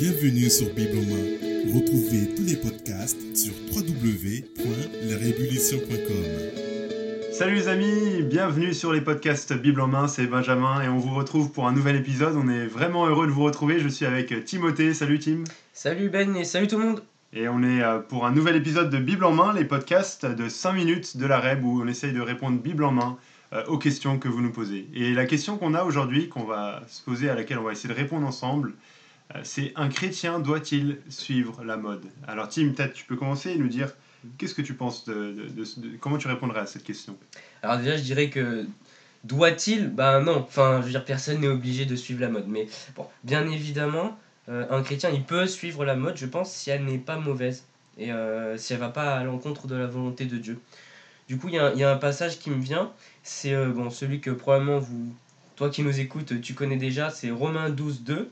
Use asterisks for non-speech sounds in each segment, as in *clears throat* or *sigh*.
Bienvenue sur Bible en main. Retrouvez tous les podcasts sur www.larévolution.com. Salut les amis, bienvenue sur les podcasts Bible en main, c'est Benjamin et on vous retrouve pour un nouvel épisode. On est vraiment heureux de vous retrouver. Je suis avec Timothée. Salut Tim. Salut Ben et salut tout le monde. Et on est euh, pour un nouvel épisode de Bible en main, les podcasts de 5 minutes de la REB où on essaye de répondre Bible en main euh, aux questions que vous nous posez. Et la question qu'on a aujourd'hui, qu'on va se poser, à laquelle on va essayer de répondre ensemble, euh, c'est un chrétien doit-il suivre la mode? Alors Tim, peut-être tu peux commencer et nous dire qu'est-ce que tu penses de, comment tu répondrais à cette question? Alors déjà, je dirais que doit-il? Ben non. Enfin, je veux dire, personne n'est obligé de suivre la mode. Mais bon, bien évidemment, euh, un chrétien, il peut suivre la mode, je pense, si elle n'est pas mauvaise et euh, si elle va pas à l'encontre de la volonté de Dieu. Du coup, il y, a un passage qui me vient, c'est bon, celui que probablement vous, toi qui nous écoutes, tu connais déjà, c'est Romains 12, 2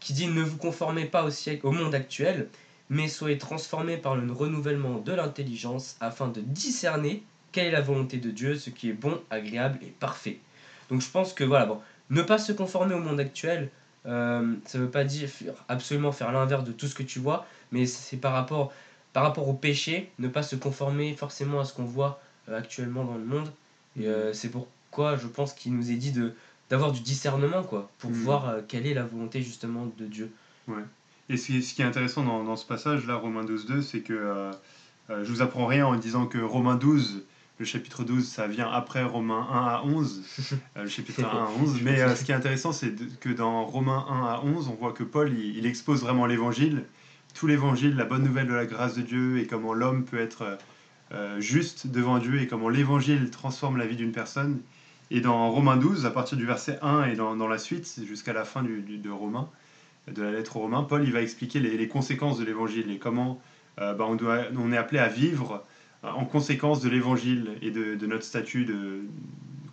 qui dit ne vous conformez pas au, siècle, au monde actuel, mais soyez transformés par le renouvellement de l'intelligence afin de discerner quelle est la volonté de Dieu, ce qui est bon, agréable et parfait. Donc je pense que voilà, bon, ne pas se conformer au monde actuel, euh, ça ne veut pas dire absolument faire l'inverse de tout ce que tu vois, mais c'est par rapport, par rapport au péché, ne pas se conformer forcément à ce qu'on voit euh, actuellement dans le monde. Et euh, c'est pourquoi je pense qu'il nous est dit de, d'avoir du discernement, quoi, pour mm. voir euh, quelle est la volonté justement de Dieu. Ouais. Et ce qui, ce qui est intéressant dans, dans ce passage-là, Romains 12.2, c'est que euh, euh, je vous apprends rien en disant que Romains 12, le chapitre 12, ça vient après Romains 1 à 11, *laughs* le chapitre 1 à 11. Mais *laughs* ce qui est intéressant, c'est que dans Romains 1 à 11, on voit que Paul, il, il expose vraiment l'évangile, tout l'évangile, la bonne nouvelle de la grâce de Dieu et comment l'homme peut être juste devant Dieu et comment l'évangile transforme la vie d'une personne. Et dans Romains 12, à partir du verset 1 et dans, la suite, jusqu'à la fin du, de Romains, de la lettre aux Romains, Paul il va expliquer les, conséquences de l'évangile et comment euh, bah, on, doit, on est appelé à vivre euh, en conséquence de l'évangile et de, notre statut de,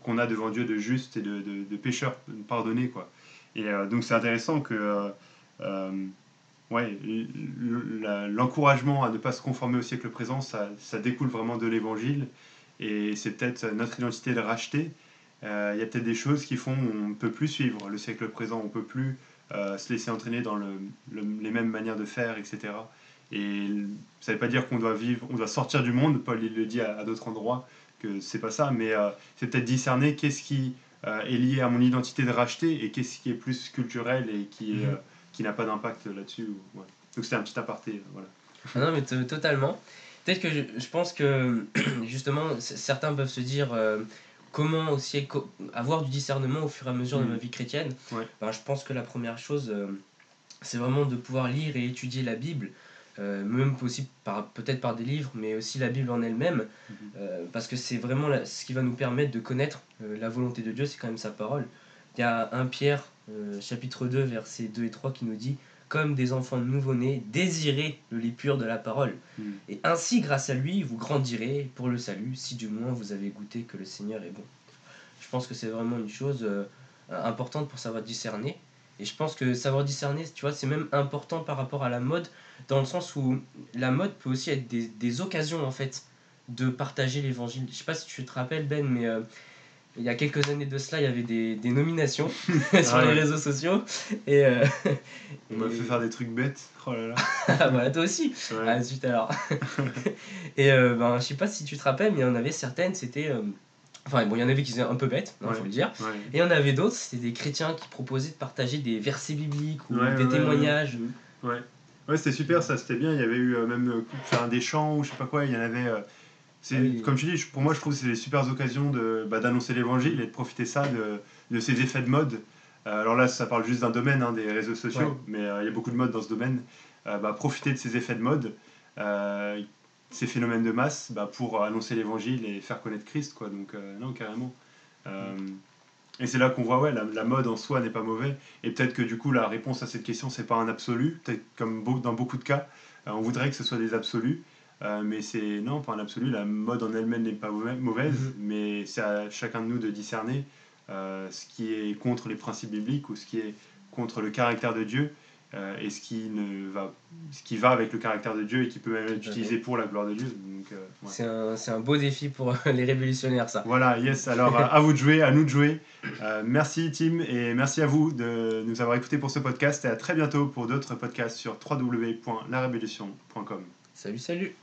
qu'on a devant Dieu de juste et de, de, de pécheur pardonné. Quoi. Et euh, donc c'est intéressant que ouais, l'encouragement à ne pas se conformer au siècle présent, ça, ça découle vraiment de l'évangile et c'est peut-être notre identité de racheter euh, il y a peut-être des choses qui font qu'on ne peut plus suivre le siècle présent, on ne peut plus euh, se laisser entraîner dans le, les mêmes manières de faire, etc. Et ça ne veut pas dire qu'on doit vivre, on doit sortir du monde. Paul il le dit à, d'autres endroits que c'est pas ça, mais euh, c'est peut-être discerner qu'est-ce qui est lié à mon identité de racheter et qu'est-ce qui est plus culturel et qui, mhm. qui n'a pas d'impact là-dessus. Ouais. Donc c'était un petit aparté. Voilà. Ah non, mais totalement. Peut-être que je, je, pense que *clears throat* justement certains peuvent se dire comment aussi avoir du discernement au fur et à mesure de ma mm. vie chrétienne ben, Je pense que la première chose, euh, c'est vraiment de pouvoir lire et étudier la Bible, euh, même aussi peut-être par des livres, mais aussi la Bible en elle-même, mm-hmm. euh, parce que c'est vraiment ce qui va nous permettre de connaître la volonté de Dieu, c'est quand même sa parole. Il y a 1 Pierre, chapitre 2, versets 2 et 3, qui nous dit comme des enfants nouveau-nés, désirez le lait pur de la parole. Mm. Et ainsi, grâce à lui, vous grandirez pour le salut, si du moins vous avez goûté que le Seigneur est bon. Je pense que c'est vraiment une chose euh, importante pour savoir discerner. Et je pense que savoir discerner, tu vois, c'est même important par rapport à la mode, dans le sens où la mode peut aussi être des, des occasions, en fait, de partager l'évangile. Je sais pas si tu te rappelles, Ben, mais... Euh, il y a quelques années de cela, il y avait des, des nominations *laughs* *laughs* sur ah les réseaux sociaux. Et, euh, On m'a fait faire des trucs bêtes. Oh là là. *laughs* ah bah toi aussi. Ah, zut alors. et euh, ben, je sais pas si tu te rappelles, mais il y en avait certaines, c'était. Euh, enfin, bon, il y en avait qui étaient un peu bêtes, il faut le dire. Et il y en avait d'autres, c'était des chrétiens qui proposaient de partager des versets bibliques ou des témoignages. Ouais, ouais. c'était super, ça, c'était bien. Il y avait eu même faire des chants ou je sais pas quoi, il y en avait Comme tu dis, pour moi, je trouve que c'est des super occasions de, bah, d'annoncer l'évangile et de profiter ça de, de ces effets de mode. Euh, alors là, ça parle juste d'un domaine, hein, des réseaux sociaux, mais euh, il y a beaucoup de mode dans ce domaine. Euh, bah, profiter de ces effets de mode, ces phénomènes de masse, bah, pour annoncer l'évangile et faire connaître Christ. Quoi. Donc, non, carrément. et c'est là qu'on voit, ouais, la, la, mode en soi n'est pas mauvais. Et peut-être que du coup, la réponse à cette question, c'est pas un absolu. Peut-être comme dans beaucoup de cas, on voudrait que ce soit des absolus. Euh, mais c'est non, pas en absolu, la mode en elle-même n'est pas mauvaise, mhm. mais c'est à chacun de nous de discerner euh, ce qui est contre les principes bibliques ou ce qui est contre le caractère de Dieu euh, et ce qui, ne va, ce qui va avec le caractère de Dieu et qui peut même être utilisé pour la gloire de Dieu. C'est un, un, beau défi pour *laughs* les révolutionnaires, ça. Voilà, yes. Alors, *laughs* à vous de jouer, à nous de jouer. Merci, Tim, et merci à vous de nous avoir écoutés pour ce podcast. Et à très bientôt pour d'autres podcasts sur www.larévolution.com. Salut, salut